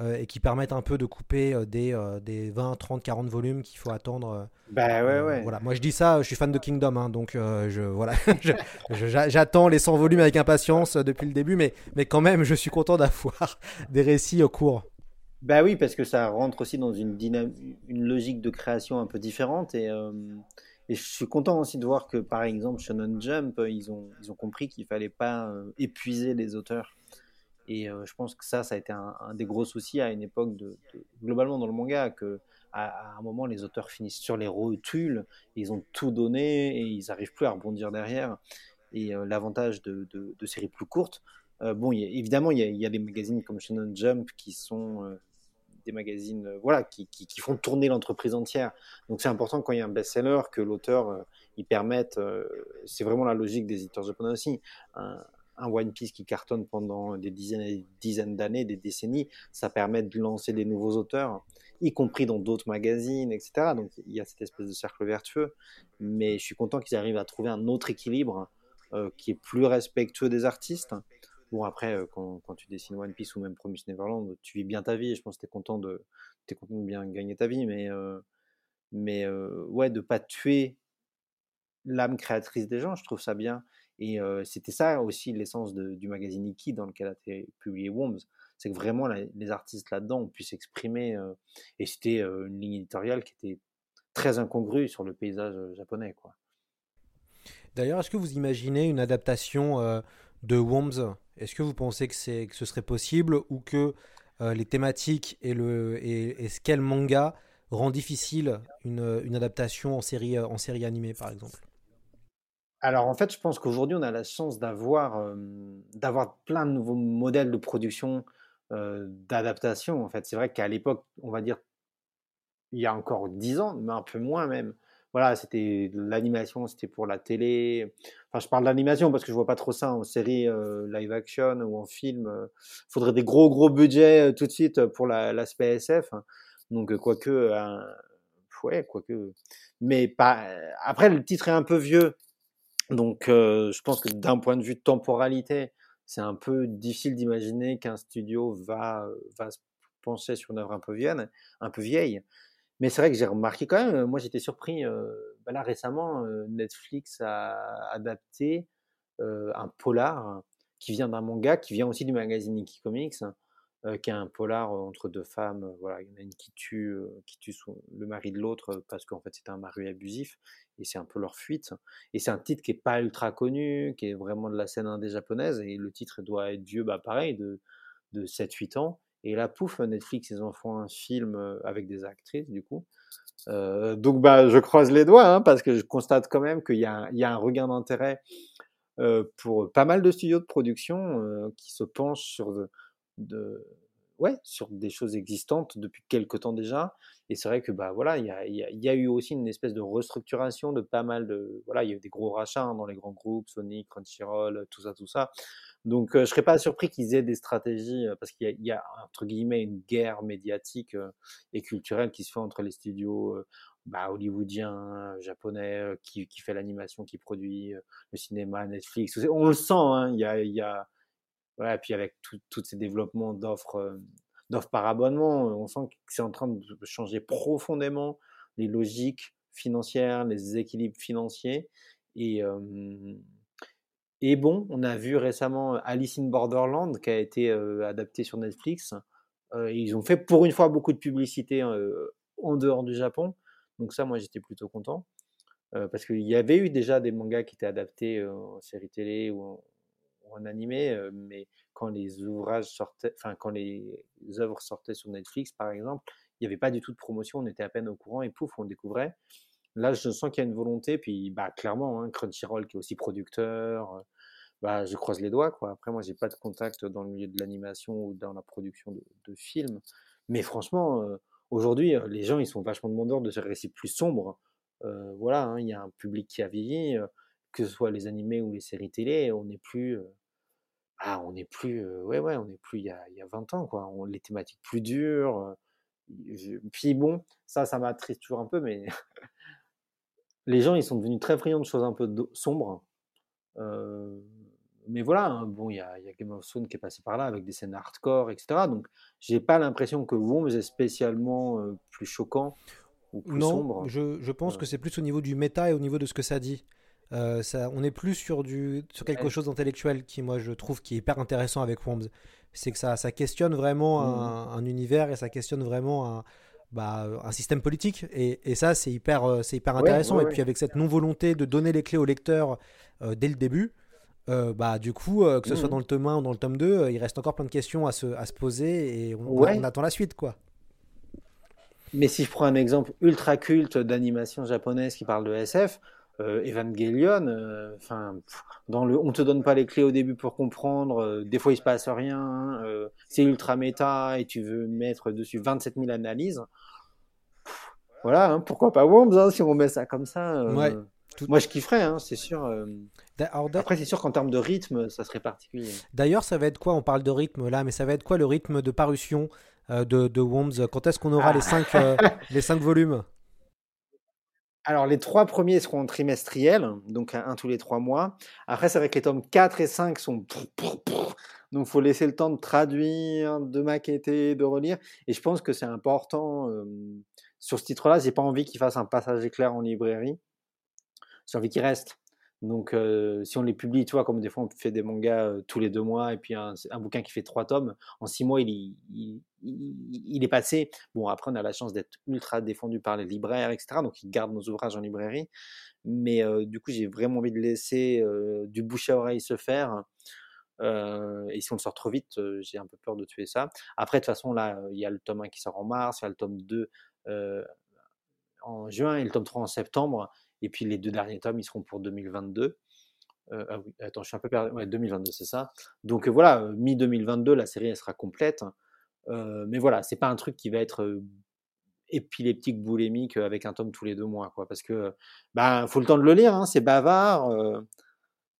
euh, et qui permettent un peu de couper euh, des, euh, des 20, 30, 40 volumes qu'il faut attendre. Bah ouais, ouais. Voilà, moi je dis ça, je suis fan de Kingdom, hein, donc je voilà, j'attends les 100 volumes avec impatience depuis le début, mais mais quand même, je suis content d'avoir des récits euh, courts. Bah oui, parce que ça rentre aussi dans une une logique de création un peu différente et, et je suis content aussi de voir que par exemple Shonen Jump, ils ont, ils ont compris qu'il fallait pas épuiser les auteurs. Et euh, je pense que ça, ça a été un, des gros soucis à une époque globalement dans le manga, que à, un moment les auteurs finissent sur les rotules, ils ont tout donné et ils n'arrivent plus à rebondir derrière. Et euh, l'avantage de, séries plus courtes, euh, bon, évidemment, il y, a, des magazines comme Shonen Jump qui sont des magazines voilà, qui, font tourner l'entreprise entière. Donc c'est important quand il y a un best-seller que l'auteur il permette, c'est vraiment la logique des éditeurs japonais aussi, un, un One Piece qui cartonne pendant des dizaines et dizaines d'années, des décennies, ça permet de lancer des nouveaux auteurs, y compris dans d'autres magazines, etc. Donc il y a cette espèce de cercle vertueux, mais je suis content qu'ils arrivent à trouver un autre équilibre euh, qui est plus respectueux des artistes. Bon, après, euh, quand, tu dessines One Piece ou même Promise Neverland, tu vis bien ta vie. Je pense que tu es content de, t'es content de bien gagner ta vie, mais, euh, mais euh, ouais, de pas tuer l'âme créatrice des gens, je trouve ça bien. Et c'était ça aussi l'essence du magazine Iki dans lequel a été publié Worms. C'est que vraiment les artistes là-dedans ont pu s'exprimer. et c'était une ligne éditoriale qui était très incongrue sur le paysage japonais. D'ailleurs, est-ce que vous imaginez une adaptation de Worms? Est-ce que vous pensez que, ce serait possible ou que les thématiques et, le, et, ce qu'est le manga rend difficile une, adaptation en série animée, par exemple? Alors en fait, je pense qu'aujourd'hui, on a la chance d'avoir d'avoir plein de nouveaux modèles de production, d'adaptation. En fait, c'est vrai qu'à l'époque, on va dire, il y a encore 10 ans, mais un peu moins même. Voilà, c'était l'animation, c'était pour la télé. Enfin, je parle d'animation parce que je vois pas trop ça en série live action ou en film. Il faudrait des gros gros budgets tout de suite pour la- l'aspect SF. hein. Donc, quoique, ouais, quoique. Mais pas. Après, le titre est un peu vieux. Donc, je pense que d'un point de vue temporalité, c'est un peu difficile d'imaginer qu'un studio va, va se pencher sur une œuvre un peu vieille. Un. Mais c'est vrai que j'ai remarqué quand même, moi j'étais surpris, bah là récemment, Netflix a adapté un polar qui vient d'un manga, qui vient aussi du magazine Nikki Comics, qui est un polar euh, entre deux femmes. euh, voilà, il y en a une qui tue, euh, qui tue le mari de l'autre euh, parce qu'en fait c'était un mari abusif et c'est un peu leur fuite. Et c'est un titre qui est pas ultra connu, qui est vraiment de la scène indé japonaise et le titre doit être vieux, bah pareil, de, de 7-8 ans. Et là, pouf, Netflix, ils en font un film euh, avec des actrices, du coup. Euh, donc, bah, je croise les doigts, hein, parce que je constate quand même qu'il y, y a un regain d'intérêt euh, pour pas mal de studios de production euh, qui se penchent sur, de- ouais, sur des choses existantes depuis quelques temps déjà. Et c'est vrai que bah, voilà, il y a, eu aussi une espèce de restructuration de pas mal de. Voilà, il y a eu des gros rachats hein, dans les grands groupes, Sony, Crunchyroll, tout ça, tout ça. Donc, euh, je serais pas surpris qu'ils aient des stratégies, euh, parce qu'il y a, entre guillemets, une guerre médiatique euh, et culturelle qui se fait entre les studios euh, bah, hollywoodiens, japonais, qui, qui fait l'animation, qui produit le cinéma, Netflix. On le sent, hein, il y a. y a et puis avec tous ces développements d'offres euh, d'offres par abonnement, on sent que c'est en train de changer profondément les logiques financières, les équilibres financiers. Et, euh, bon, on a vu récemment Alice in Borderland qui a été euh, adapté sur Netflix. Euh, ils ont fait pour une fois beaucoup de publicité en dehors du Japon. Donc ça, moi, j'étais plutôt content. Parce qu'il y avait eu déjà des mangas qui étaient adaptés en série télé ou en animé, euh, mais quand les ouvrages sortaient, enfin quand les œuvres sortaient sur Netflix, par exemple, il n'y avait pas du tout de promotion, on était à peine au courant et pouf, on découvrait. Là, je sens qu'il y a une volonté, puis bah, clairement, hein, Crunchyroll qui est aussi producteur, bah, je croise les doigts. Quoi. Après, moi, j'ai pas de contact dans le milieu de l'animation ou dans la production de, films, mais franchement, aujourd'hui, les gens, ils sont vachement demandeurs de ces récits plus sombres. Euh, voilà, hein, il y a un public qui a vieilli, que ce soit les animés ou les séries télé, on n'est plus, ah, on n'est plus, euh, ouais, ouais, on n'est plus il y a, il y a 20 ans, quoi. On, les thématiques plus dures. euh, je- puis bon, ça, ça m'attriste toujours un peu, mais les gens, ils sont devenus très friands de choses un peu sombres. Euh, mais voilà, hein, bon, il y a, il y a Game of Thrones qui est passé par là avec des scènes hardcore, etc. Donc, j'ai pas l'impression que Worms est spécialement plus choquant ou plus Non, sombre. je, je pense que c'est plus au niveau du méta et au niveau de ce que ça dit. Euh, ça, on est plus sur, du, sur quelque Ouais. chose d'intellectuel qui, moi, je trouve qui est hyper intéressant avec Worms. C'est que ça, ça questionne vraiment Mhm. un, un univers et ça questionne vraiment un, bah, un système politique. Et, et ça, c'est hyper, euh, c'est hyper Ouais, intéressant. ouais, et puis avec cette non-volonté de donner les clés au lecteur euh, dès le début, euh, bah, du coup, que ce soit Mhm. dans le tome 1 ou dans le tome 2, euh, il reste encore plein de questions à se, à se poser et on, on attend la suite. quoi. Mais si je prends un exemple ultra culte d'animation japonaise qui parle de SF, euh, Evangelion, euh, enfin, pff, dans le, on te donne pas les clés au début pour comprendre, euh, des fois il se passe rien, euh, c'est ultra méta et tu veux mettre dessus 27 000 analyses. Pff, Voilà, hein, pourquoi pas Worms hein, si on met ça comme ça. euh, Ouais, tout- Moi je kifferais, hein, c'est sûr. euh. Après c'est sûr qu'en termes de rythme, ça serait particulier. D'ailleurs, ça va être quoi On parle de rythme là, mais ça va être quoi le rythme de parution euh, de, de Worms? Quand est-ce qu'on aura Ah. les, cinq, euh, les cinq volumes? Alors, les trois premiers seront trimestriels, donc un, tous les trois mois. Après, c'est vrai que les tomes 4 et 5 sont... Donc, il faut laisser le temps de traduire, de maqueter, de relire. Et je pense que c'est important. euh, sur ce titre-là, j'ai pas envie qu'il fasse un passage éclair en librairie. J'ai envie qu'il reste. Donc, si on les publie, tu vois, comme des fois on fait des mangas tous les deux mois, et puis un, un bouquin qui fait trois tomes, en six mois, il, est passé. Bon, après, on a la chance d'être ultra défendu par les libraires, etc. Donc, ils gardent nos ouvrages en librairie. Mais du coup, j'ai vraiment envie de laisser du bouche à oreille se faire. Et si on le sort trop vite, j'ai un peu peur de tuer ça. Après, de toute façon, là, il y a le tome 1 qui sort en mars, il y a le tome 2 euh, en juin et le tome 3 en septembre. Et puis les deux derniers tomes, ils seront pour 2022. Euh, ah oui, attends, je suis un peu perdu. Ouais, 2022, c'est ça. Donc euh, voilà, euh, mi-2022, la série, elle sera complète. Euh, mais voilà, c'est pas un truc qui va être épileptique, boulémique avec un tome tous les deux mois, quoi. Parce que, bah, faut le temps de le lire, hein, c'est bavard.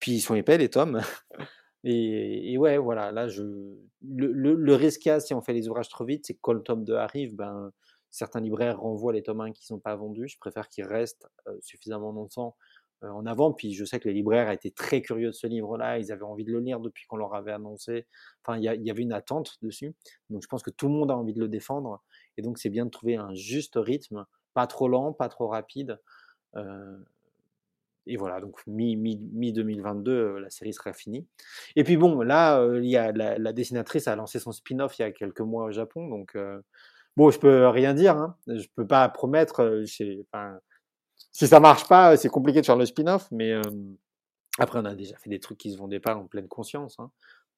puis ils sont épais, les tomes. Et, et ouais, voilà, là, je, le, le, le risque si on fait les ouvrages trop vite, c'est que quand le tome 2 arrive, ben, certains libraires renvoient les tomes 1 qui sont pas vendus. Je préfère qu'ils restent euh, suffisamment longtemps euh, en avant. Puis je sais que les libraires étaient très curieux de ce livre-là. Ils avaient envie de le lire depuis qu'on leur avait annoncé. Enfin, il y, avait une attente dessus. Donc je pense que tout le monde a envie de le défendre. Et donc c'est bien de trouver un juste rythme, pas trop lent, pas trop rapide. Euh, et voilà, donc mi, mi, mi 2022, la série sera finie. Et puis bon, là, y a la, dessinatrice a lancé son spin-off il y a quelques mois au Japon, donc bon, je peux rien dire, hein. je peux pas promettre. euh, si ça marche pas, c'est compliqué de faire le spin-off, mais euh, après on a déjà fait des trucs qui se vendaient pas en pleine conscience, hein.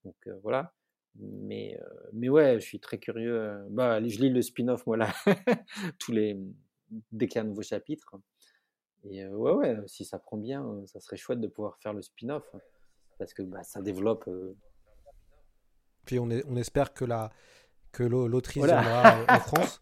donc euh, voilà. Mais euh, mais ouais, je suis très curieux. euh, Bah, je lis le spin-off moi là, tous les dès qu'il y a un nouveau chapitre. Et euh, ouais, ouais, si ça prend bien, euh, ça serait chouette de pouvoir faire le spin-off parce que bah, ça développe. euh, Puis on espère que la que l'au- l'autrice viendra euh, en France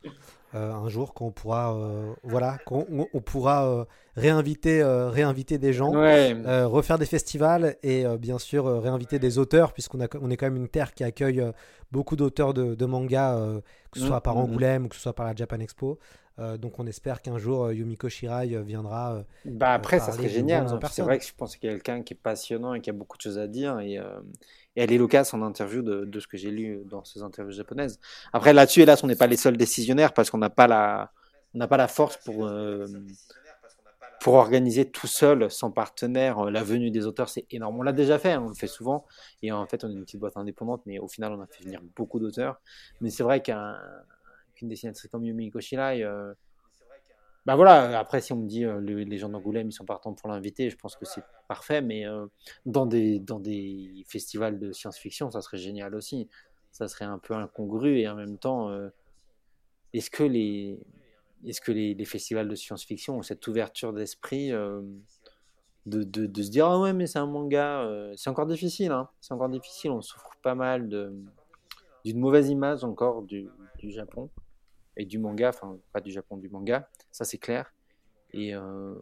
euh, un jour qu'on pourra euh, voilà qu'on on- pourra euh, réinviter réinviter des gens Ouais. refaire des festivals et bien sûr réinviter des auteurs puisqu'on a on est quand même une terre qui accueille beaucoup d'auteurs de, de mangas euh, que ce Mm, soit par mm, mm. Angoulême ou que ce soit par la Japan Expo donc on espère qu'un jour euh, Yumiko Shirai euh, viendra euh, Bah après, ça serait génial. Hein, C'est vrai que je pense qu'il y a quelqu'un qui est passionnant et qui a beaucoup de choses à dire. Et, euh, et elle est loquace en interview de, de ce que j'ai lu dans ces interviews japonaises. Après, là-dessus, hélas, on n'est pas les seuls décisionnaires parce qu'on n'a pas la, on n'a pas la force pour, euh, pour organiser tout seul, sans partenaire, euh, la venue des auteurs. C'est énorme. On l'a déjà fait, hein, on le fait souvent. Et en fait, on est une petite boîte indépendante, mais au final, on a fait venir beaucoup d'auteurs. Mais c'est vrai qu'un, qu'une dessinatrice comme Yumi Koshirai, euh, bah voilà, après, si on me dit euh, le- les gens d'Angoulême, ils sont partants pour l'inviter, je pense que c'est parfait, mais euh, dans, des, dans des festivals de science-fiction, ça serait génial aussi. Ça serait un peu incongru et en même temps, euh, est-ce que les, est-ce que les, les festivals de science-fiction ont cette ouverture d'esprit euh, de, de, de se dire ah ouais mais c'est un manga euh, c'est encore difficile hein, c'est encore difficile on souffre pas mal de d'une mauvaise image encore du, du Japon et du manga, enfin pas du Japon, du manga, ça c'est clair. Et euh,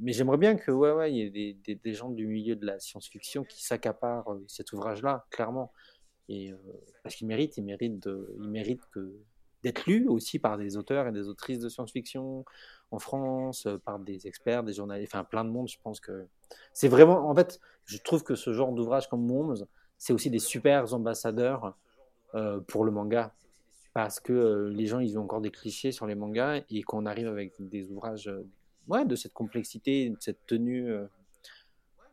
mais j'aimerais bien que ouais ouais il y ait des, gens du milieu de la science-fiction qui s'accaparent euh, cet ouvrage-là, clairement. Et euh, parce qu'il mérite, il mérite il mérite d'être lu aussi par des auteurs et des autrices de science-fiction en France, par des experts, des journalistes, enfin plein de monde. Je pense que c'est vraiment, en fait, je trouve que ce genre d'ouvrage comme Worms, c'est aussi des super ambassadeurs pour le manga. Parce que les gens, ils ont encore des clichés sur les mangas et qu'on arrive avec des ouvrages ouais, de cette complexité, de cette tenue,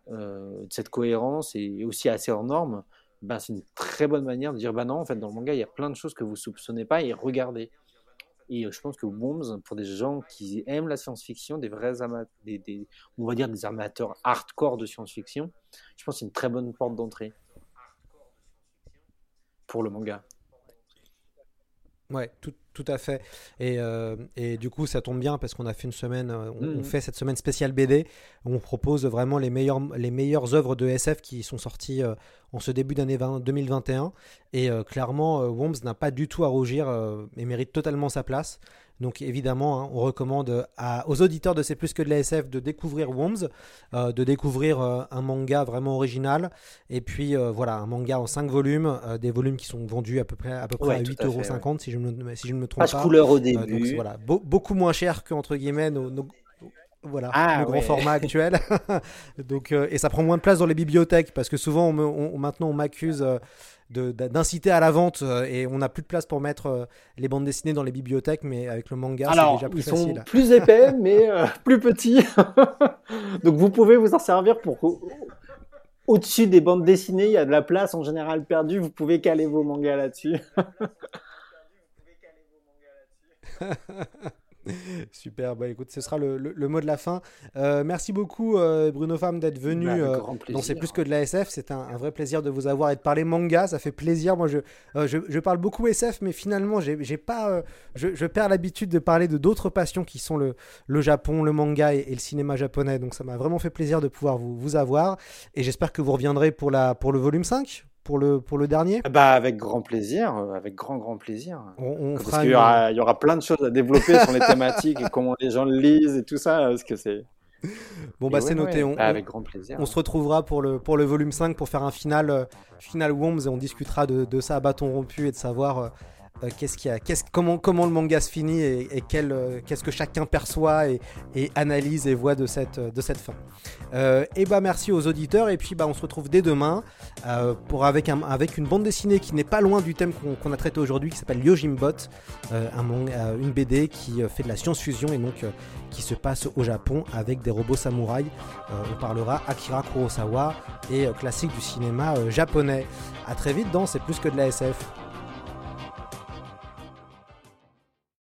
de cette cohérence et aussi assez hors norme, ben, c'est une très bonne manière de dire bah non, en fait, dans le manga, il y a plein de choses que vous soupçonnez pas et regardez. Et je pense que Worms, pour des gens qui aiment la science-fiction, des vrais amateurs, on va dire des amateurs hardcore de science-fiction, je pense que c'est une très bonne porte d'entrée pour le manga. Ouais, tout, tout à fait. Et, euh, et du coup, ça tombe bien parce qu'on a fait une semaine, euh, on, on Mhm. fait cette semaine spéciale BD où on propose vraiment les meilleures, les meilleures œuvres de SF qui sont sorties euh, en ce début d'année 20 2021. Et euh, clairement, Worms n'a pas du tout à rougir et mérite totalement sa place. Donc évidemment, hein, on recommande à- aux auditeurs de C'est plus que de la SF de découvrir Worms, euh, de découvrir euh, un manga vraiment original. Et puis euh, voilà, un manga en 5 volumes, euh, des volumes qui sont vendus à peu près à, peu près Ouais, à tout à 8,50€ fait, si, je me- si je ne me trompe Page pas. couleur au donc début. voilà, beau- beaucoup moins cher que entre guillemets nos, nos- voilà, Ah, le grand ouais. format actuel. donc euh, et ça prend moins de place dans les bibliothèques parce que souvent on me- on- maintenant on m'accuse euh, d'inciter à la vente euh, et on n'a plus de place pour mettre euh, les bandes dessinées dans les bibliothèques, mais avec le manga c'est déjà plus ils sont facile. plus épais, mais euh, plus petits. Donc, vous pouvez vous en servir pour. Au-dessus des bandes dessinées, il y a de la place en général perdue. Vous pouvez caler vos mangas là-dessus. Super, bah écoute, ce sera le, le- le mot de la fin. Euh, merci beaucoup euh, Bruno Femme d'être venu Bah, euh, plaisir. C'est plus que de la SF. C'est un, un vrai plaisir de vous avoir et de parler manga. Ça fait plaisir. Moi, je, je, je parle beaucoup SF, mais finalement, j'ai j'ai pas, je, je perds l'habitude de parler de d'autres passions qui sont le, le Japon, le manga et, et le cinéma japonais. Donc, ça m'a vraiment fait plaisir de pouvoir vous, vous avoir. Et j'espère que vous reviendrez pour, la, pour le volume 5, pour le, pour le dernier? Bah, avec grand plaisir, euh, avec grand, grand plaisir. On, on Parce fera qu'il y une- aura, il y aura plein de choses à développer sur les thématiques et comment les gens le lisent et tout ça. Parce que c'est. Bon, Et bah, ouais, c'est noté. ouais, On, bah, on- avec grand plaisir. On se retrouvera pour le, pour le volume 5 pour faire un final, euh, final Worms et on discutera de, de ça à bâton rompu et de savoir euh, euh, qu'est-ce qu'il y a, comment, le manga se finit et, euh, qu'est-ce que chacun perçoit et, analyse et voit de cette, cette fin. Euh, et bah merci aux auditeurs et puis bah on se retrouve dès demain euh, avec, un, avec une bande dessinée qui n'est pas loin du thème qu'on, a traité aujourd'hui qui s'appelle Yojimbot, euh, un euh, une BD qui euh, fait de la science-fusion et donc euh, qui se passe au Japon avec des robots samouraïs. Euh, on parlera Akira Kurosawa et euh, classique du cinéma euh, japonais. A très vite dans C'est plus que de la SF.